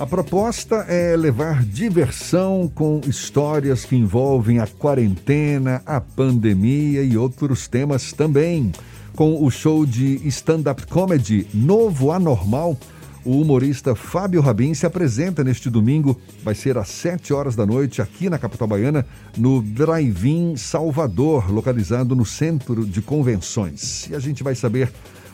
A proposta é levar diversão com histórias que envolvem a quarentena, a pandemia e outros temas também. Com o show de stand-up comedy Novo Anormal, o humorista Fábio Rabin se apresenta neste domingo, vai ser às 7 horas da noite, aqui na capital baiana, no Drive-In Salvador, localizado no centro de convenções. E a gente vai saber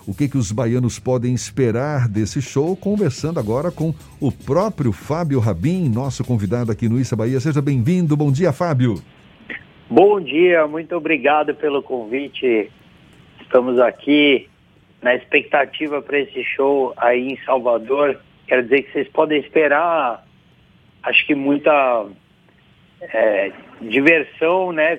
o que, que os baianos podem esperar desse show, conversando agora com o próprio Fábio Rabin, nosso convidado aqui no Issa Bahia. Seja bem-vindo. Bom dia, Fábio. Bom dia, muito obrigado pelo convite. Estamos aqui na expectativa para esse show aí em Salvador. Quero dizer que vocês podem esperar, acho que muita é, diversão, né?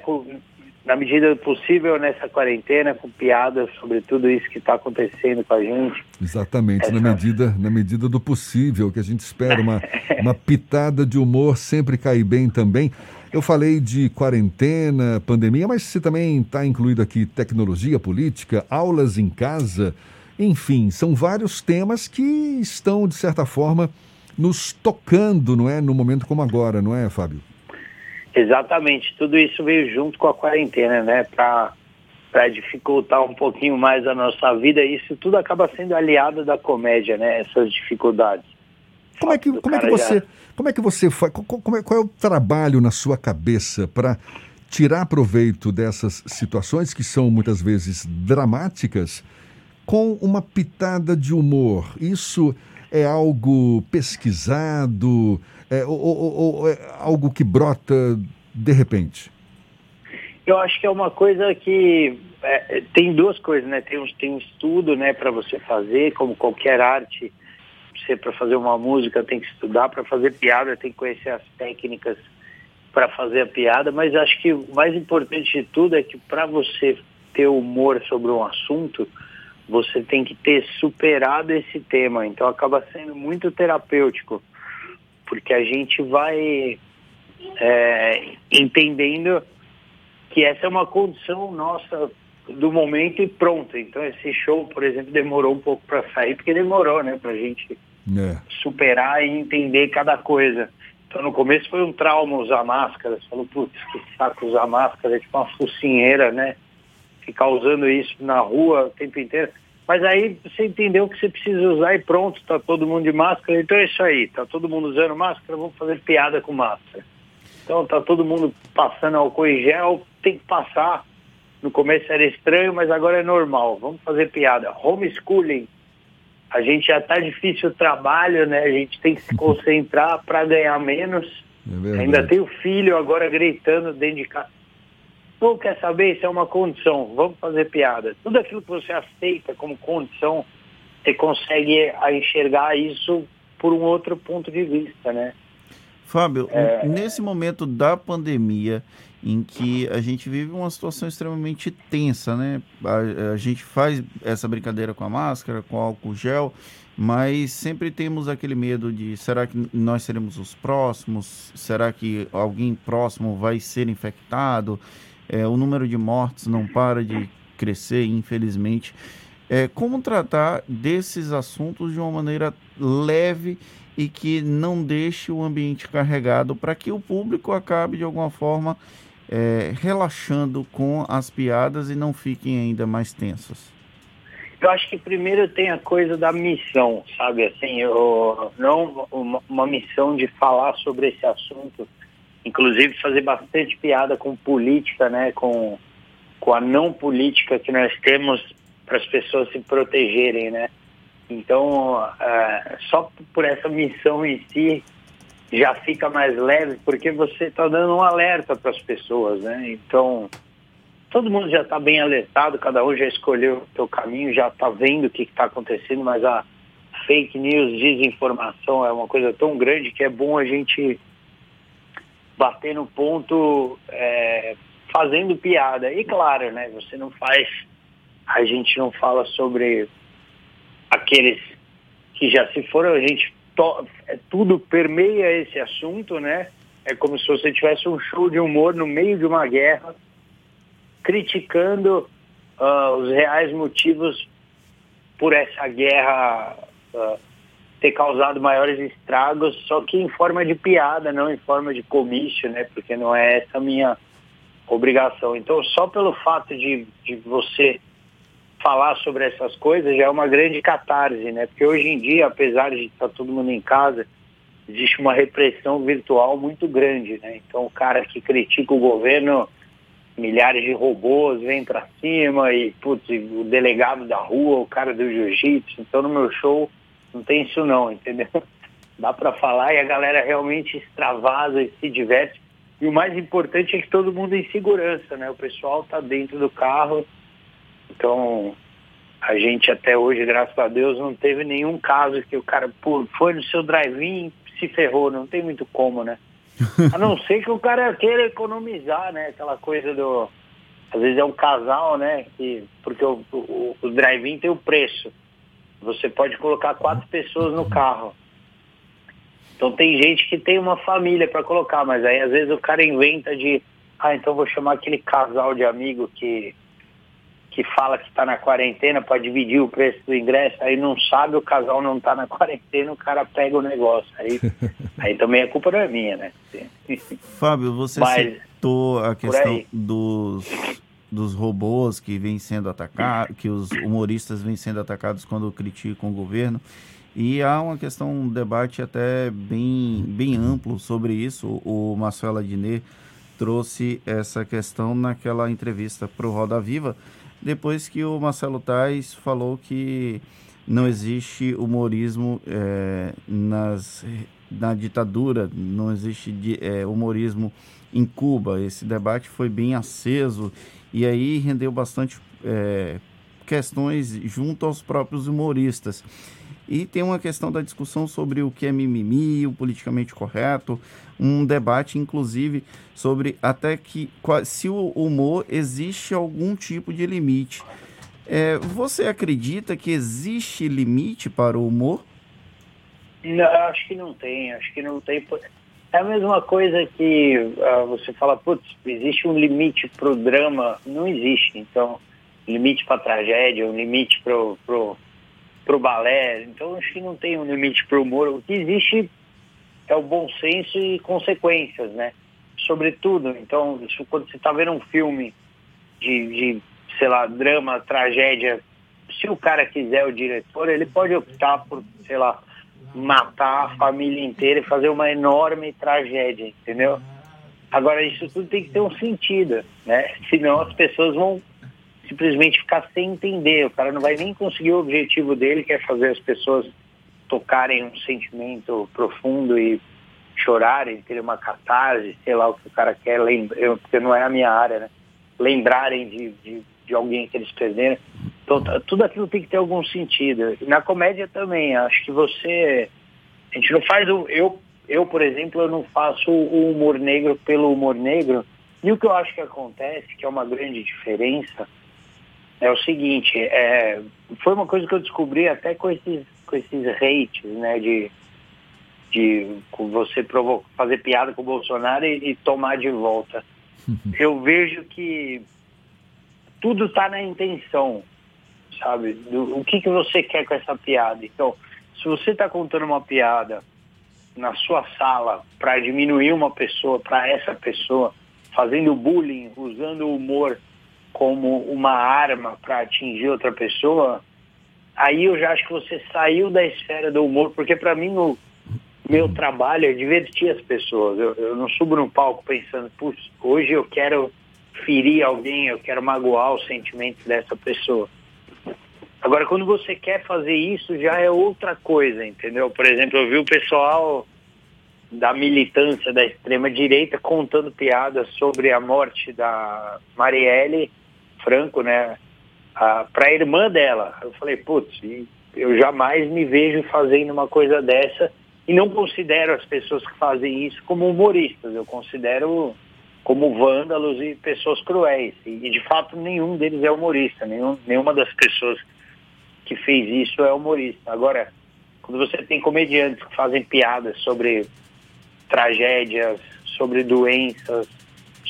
Na medida do possível nessa quarentena, com piadas sobre tudo isso que está acontecendo com a gente. Exatamente, Essa... na, medida, na medida do possível, que a gente espera, uma, uma pitada de humor sempre cai bem também. Eu falei de quarentena, pandemia, mas você também está incluído aqui tecnologia, política, aulas em casa, enfim, são vários temas que estão, de certa forma, nos tocando, não é? No momento como agora, não é, Fábio? Exatamente, tudo isso veio junto com a quarentena, né? Para dificultar um pouquinho mais a nossa vida, isso tudo acaba sendo aliado da comédia, né? Essas dificuldades. Como é que, como é que você, já... como é que você faz, qual, é, qual é o trabalho na sua cabeça para tirar proveito dessas situações que são muitas vezes dramáticas com uma pitada de humor? Isso é algo pesquisado? É, ou, ou, ou é algo que brota de repente? Eu acho que é uma coisa que é, tem duas coisas, né? Tem um, tem um estudo, né, para você fazer, como qualquer arte. Você para fazer uma música tem que estudar, para fazer piada tem que conhecer as técnicas para fazer a piada. Mas acho que o mais importante de tudo é que para você ter humor sobre um assunto, você tem que ter superado esse tema. Então acaba sendo muito terapêutico porque a gente vai é, entendendo que essa é uma condição nossa do momento e pronto. Então esse show, por exemplo, demorou um pouco para sair, porque demorou, né, para a gente é. superar e entender cada coisa. Então no começo foi um trauma usar máscara, você falou, putz, que saco usar máscara, é tipo uma focinheira, né? Ficar usando isso na rua o tempo inteiro. Mas aí você entendeu que você precisa usar e pronto, tá todo mundo de máscara, então é isso aí, tá todo mundo usando máscara, vamos fazer piada com máscara. Então tá todo mundo passando álcool em gel, tem que passar. No começo era estranho, mas agora é normal. Vamos fazer piada. Homeschooling. A gente já tá difícil o trabalho, né? A gente tem que se concentrar para ganhar menos. É Ainda tem o filho agora gritando dentro de casa. Ou quer saber, isso é uma condição, vamos fazer piada. Tudo aquilo que você aceita como condição, você consegue enxergar isso por um outro ponto de vista, né? Fábio, é... nesse momento da pandemia, em que a gente vive uma situação extremamente tensa, né? A, a, gente faz essa brincadeira com a máscara, com álcool gel, mas sempre temos aquele medo de será que nós seremos os próximos? Será que alguém próximo vai ser infectado? É, o número de mortes não para de crescer, infelizmente. É, como tratar desses assuntos de uma maneira leve e que não deixe o ambiente carregado para que o público acabe de alguma forma é, relaxando com as piadas e não fiquem ainda mais tensos? Eu acho que primeiro tem a coisa da missão, sabe? Assim, eu, não uma, uma missão de falar sobre esse assunto inclusive fazer bastante piada com política, né, com, com a não política que nós temos para as pessoas se protegerem, né. Então, uh, só por essa missão em si já fica mais leve, porque você está dando um alerta para as pessoas, né. Então, todo mundo já está bem alertado, cada um já escolheu o seu caminho, já está vendo o que está acontecendo, mas a fake news, desinformação é uma coisa tão grande que é bom a gente bater no ponto é, fazendo piada. E claro, né, você não faz, a gente não fala sobre aqueles que já se foram, a gente to, é, tudo permeia esse assunto, né? É como se você tivesse um show de humor no meio de uma guerra, criticando uh, os reais motivos por essa guerra uh, ter causado maiores estragos, só que em forma de piada, não em forma de comício, né? Porque não é essa a minha obrigação. Então, só pelo fato de, de você falar sobre essas coisas já é uma grande catarse, né? Porque hoje em dia, apesar de estar todo mundo em casa, existe uma repressão virtual muito grande, né? Então, o cara que critica o governo, milhares de robôs vêm para cima e, putz, o delegado da rua, o cara do jiu-jitsu. Então, no meu show não tem isso não, entendeu? Dá para falar e a galera realmente extravasa e se diverte. E o mais importante é que todo mundo em segurança, né? O pessoal tá dentro do carro. Então, a gente até hoje, graças a Deus, não teve nenhum caso que o cara pô, foi no seu drive-in se ferrou. Não tem muito como, né? A não ser que o cara queira economizar, né? Aquela coisa do... Às vezes é um casal, né? Que, porque o, o, o drive-in tem o preço. Você pode colocar quatro pessoas no carro. Então tem gente que tem uma família para colocar, mas aí às vezes o cara inventa de, ah, então vou chamar aquele casal de amigo que que fala que está na quarentena para dividir o preço do ingresso, aí não sabe, o casal não está na quarentena, o cara pega o negócio. Aí, aí também a culpa não é minha, né? Fábio, você mas, citou a questão dos dos robôs que vêm sendo atacados, que os humoristas vêm sendo atacados quando criticam o governo. E há uma questão, um debate até bem, bem amplo sobre isso. O Marcelo Adnet trouxe essa questão naquela entrevista para o Roda Viva, depois que o Marcelo Tais falou que não existe humorismo é, nas, na ditadura, não existe é, humorismo em Cuba. Esse debate foi bem aceso e aí rendeu bastante é, questões junto aos próprios humoristas. E tem uma questão da discussão sobre o que é mimimi, o politicamente correto, um debate, inclusive, sobre até que se o humor existe algum tipo de limite. É, você acredita que existe limite para o humor? Não, acho que não tem, acho que não tem. É a mesma coisa que uh, você fala, putz, existe um limite para o drama, não existe. Então, limite para tragédia, um limite para pro, pro balé. Então, acho que não tem um limite para o humor. O que existe é o bom senso e consequências, né? Sobretudo, então, isso, quando você está vendo um filme de, de, sei lá, drama, tragédia, se o cara quiser, o diretor, ele pode optar por, sei lá, matar a família inteira e fazer uma enorme tragédia, entendeu? Agora, isso tudo tem que ter um sentido, né? Senão as pessoas vão simplesmente ficar sem entender. O cara não vai nem conseguir o objetivo dele, que é fazer as pessoas tocarem um sentimento profundo e chorarem, terem uma catarse, sei lá o que o cara quer, lembrar, porque não é a minha área, né? Lembrarem de, de, de alguém que eles perderam. Então, tudo aquilo tem que ter algum sentido. Na comédia também, acho que você. A gente não faz o. Eu, eu, por exemplo, eu não faço o humor negro pelo humor negro. E o que eu acho que acontece, que é uma grande diferença, é o seguinte: é, foi uma coisa que eu descobri até com esses, com esses hates, né? De, de você provocar, fazer piada com o Bolsonaro e, e tomar de volta. Eu vejo que tudo está na intenção sabe? Do, o que, que você quer com essa piada. Então, se você está contando uma piada na sua sala para diminuir uma pessoa, para essa pessoa, fazendo bullying, usando o humor como uma arma para atingir outra pessoa, aí eu já acho que você saiu da esfera do humor, porque para mim o meu trabalho é divertir as pessoas. Eu, eu não subo no palco pensando, hoje eu quero ferir alguém, eu quero magoar os sentimentos dessa pessoa. Agora, quando você quer fazer isso, já é outra coisa, entendeu? Por exemplo, eu vi o pessoal da militância da extrema-direita contando piadas sobre a morte da Marielle Franco, né? Para a irmã dela. Eu falei, putz, eu jamais me vejo fazendo uma coisa dessa e não considero as pessoas que fazem isso como humoristas. Eu considero como vândalos e pessoas cruéis. E, de fato, nenhum deles é humorista. Nenhum, nenhuma das pessoas que fez isso é humorista. Agora, quando você tem comediantes que fazem piadas sobre tragédias, sobre doenças,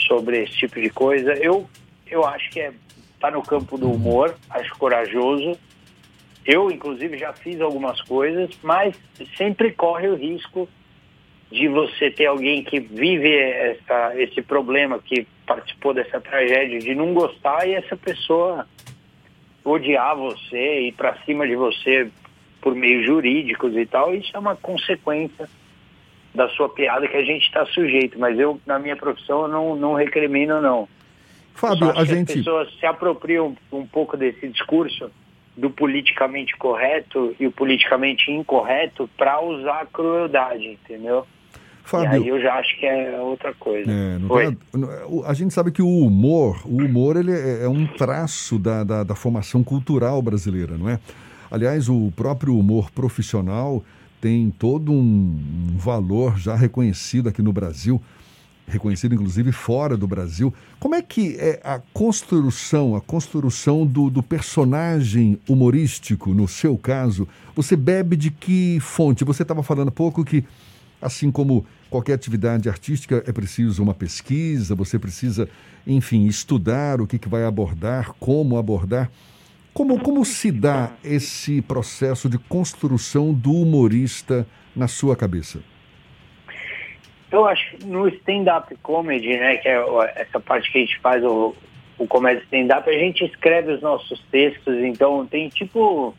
sobre esse tipo de coisa, eu, eu acho que é tá no campo do humor, acho corajoso. Eu, inclusive, já fiz algumas coisas, mas sempre corre o risco de você ter alguém que vive essa, esse problema, que participou dessa tragédia, de não gostar e essa pessoa odiar você, ir para cima de você por meios jurídicos e tal, isso é uma consequência da sua piada que a gente está sujeito. Mas eu, na minha profissão, eu não, não recrimino, não. Fábio, a gente. As pessoas se apropriam um pouco desse discurso do politicamente correto e o politicamente incorreto para usar a crueldade, entendeu? Fábio, e aí eu já acho que é outra coisa. É, a gente sabe que o humor, o humor ele é, é um traço da, da, da, formação cultural brasileira, não é? Aliás, o próprio humor profissional tem todo um valor já reconhecido aqui no Brasil, reconhecido inclusive fora do Brasil. Como é que é a construção, a construção do, do personagem humorístico, no seu caso? Você bebe de que fonte? Você estava falando há pouco que Assim como qualquer atividade artística, é preciso uma pesquisa, você precisa, enfim, estudar o que, que vai abordar, como abordar. Como, como se dá esse processo de construção do humorista na sua cabeça? Eu acho que no stand-up comedy, né, que é essa parte que a gente faz o, o comédia stand-up, a gente escreve os nossos textos, então tem tipo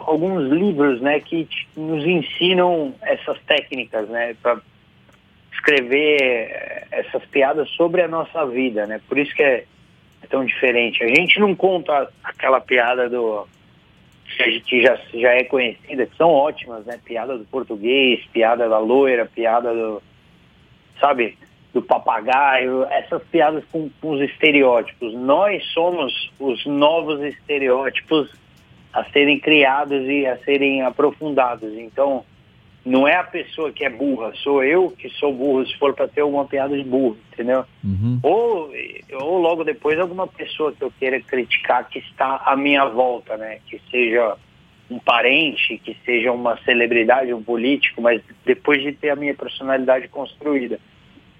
alguns livros, né, que nos ensinam essas técnicas, né, para escrever eh, essas piadas sobre a nossa vida, né? Por isso que é, é tão diferente. A gente não conta aquela piada do que a gente já, já é conhecida, que são ótimas, né? Piada do português, piada da loira, piada do, sabe, do papagaio, essas piadas com, com os estereótipos. Nós somos os novos estereótipos a serem criados e a serem aprofundados. Então, não é a pessoa que é burra, sou eu que sou burro, se for para ter alguma piada de burro, entendeu? Uhum. Ou, ou logo depois alguma pessoa que eu queira criticar que está à minha volta, né? Que seja um parente, que seja uma celebridade, um político, mas depois de ter a minha personalidade construída.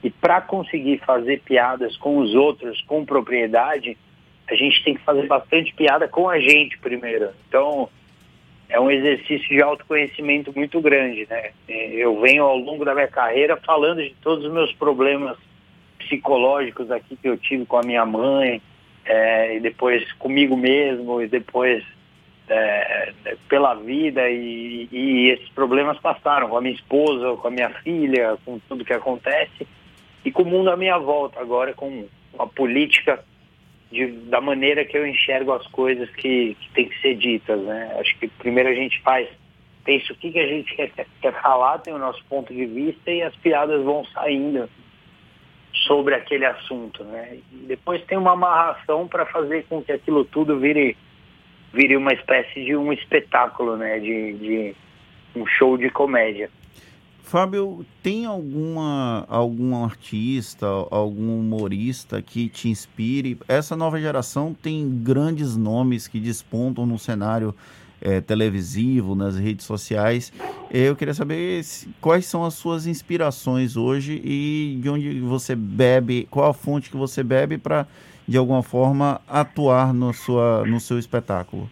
E para conseguir fazer piadas com os outros com propriedade, a gente tem que fazer bastante piada com a gente primeiro. Então, é um exercício de autoconhecimento muito grande, né? Eu venho ao longo da minha carreira falando de todos os meus problemas psicológicos aqui que eu tive com a minha mãe, é, e depois comigo mesmo, e depois é, pela vida, e, e esses problemas passaram com a minha esposa, com a minha filha, com tudo que acontece, e com o mundo à minha volta agora, com a política de, da maneira que eu enxergo as coisas que, que tem que ser ditas, né? Acho que primeiro a gente faz, pensa o que, que a gente quer, quer falar, tem o nosso ponto de vista e as piadas vão saindo sobre aquele assunto, né? E depois tem uma amarração para fazer com que aquilo tudo vire, vire uma espécie de um espetáculo, né? De, de um show de comédia. Fábio, tem alguma algum artista, algum humorista que te inspire? Essa nova geração tem grandes nomes que despontam no cenário é, televisivo, nas redes sociais. Eu queria saber quais são as suas inspirações hoje e de onde você bebe, qual a fonte que você bebe para, de alguma forma, atuar no, sua, no seu espetáculo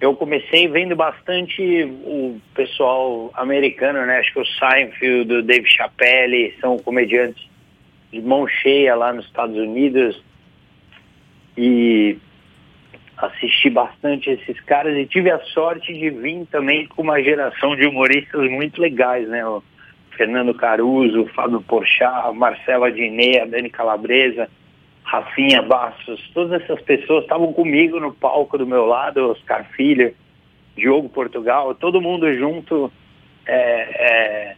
eu comecei vendo bastante o pessoal americano, né? Acho que o Seinfeld, o Dave Chappelle são comediantes de mão cheia lá nos Estados Unidos. E assisti bastante esses caras e tive a sorte de vir também com uma geração de humoristas muito legais, né? O Fernando Caruso, o Fábio Porchat, Marcela Diné, a Dani Calabresa. Rafinha Bastos, todas essas pessoas estavam comigo no palco do meu lado, Oscar Filho, Diogo Portugal, todo mundo junto é, é,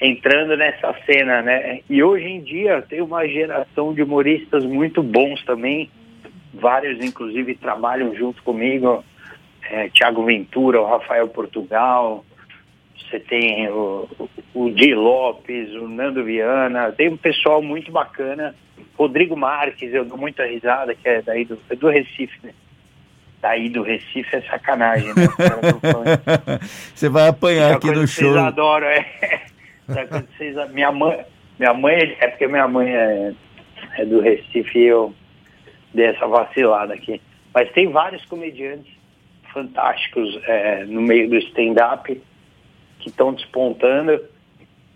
entrando nessa cena, né? E hoje em dia tem uma geração de humoristas muito bons também, vários inclusive trabalham junto comigo, é, Tiago Ventura, o Rafael Portugal, você tem o, o Di Lopes, o Nando Viana, tem um pessoal muito bacana Rodrigo Marques, eu dou muita risada, que é daí do, é do Recife, né? Daí do Recife é sacanagem, né? Você vai apanhar aqui no show. Vocês adoram, é. Vocês, minha mãe, minha mãe, é porque minha mãe é, é do Recife e eu dei essa vacilada aqui. Mas tem vários comediantes fantásticos é, no meio do stand-up que estão despontando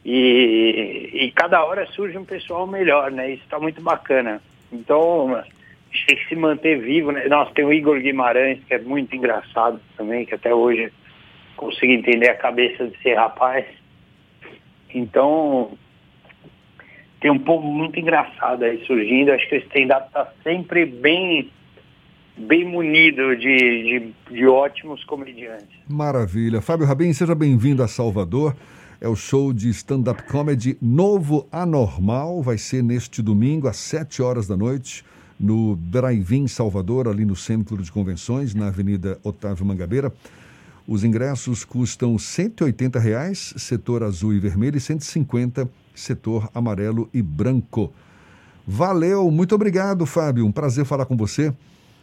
e, e, cada hora surge um pessoal melhor, né? Isso está muito bacana. Então, tem que se manter vivo, né? Nossa, tem o Igor Guimarães, que é muito engraçado também, que até hoje consigo entender a cabeça desse rapaz. Então, tem um povo muito engraçado aí surgindo. Acho que o stand-up está sempre bem bem munido de, de, de, ótimos comediantes. Maravilha. Fábio Rabin, seja bem-vindo a Salvador. É o show de stand-up comedy Novo Anormal. Vai ser neste domingo, às 7 horas da noite, no Drive-In Salvador, ali no Centro de Convenções, na Avenida Otávio Mangabeira. Os ingressos custam 180 reais, setor azul e vermelho, e 150 setor amarelo e branco. Valeu, muito obrigado, Fábio. Um prazer falar com você.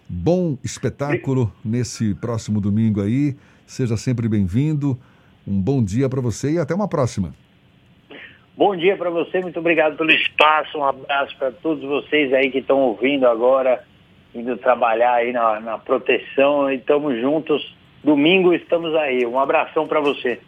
Bom espetáculo nesse próximo domingo aí. Seja sempre bem-vindo. Um bom dia para você e até uma próxima. Bom dia para você, muito obrigado pelo espaço. Um abraço para todos vocês aí que estão ouvindo agora, indo trabalhar aí na, na proteção. E estamos juntos. Domingo estamos aí. Um abração para você.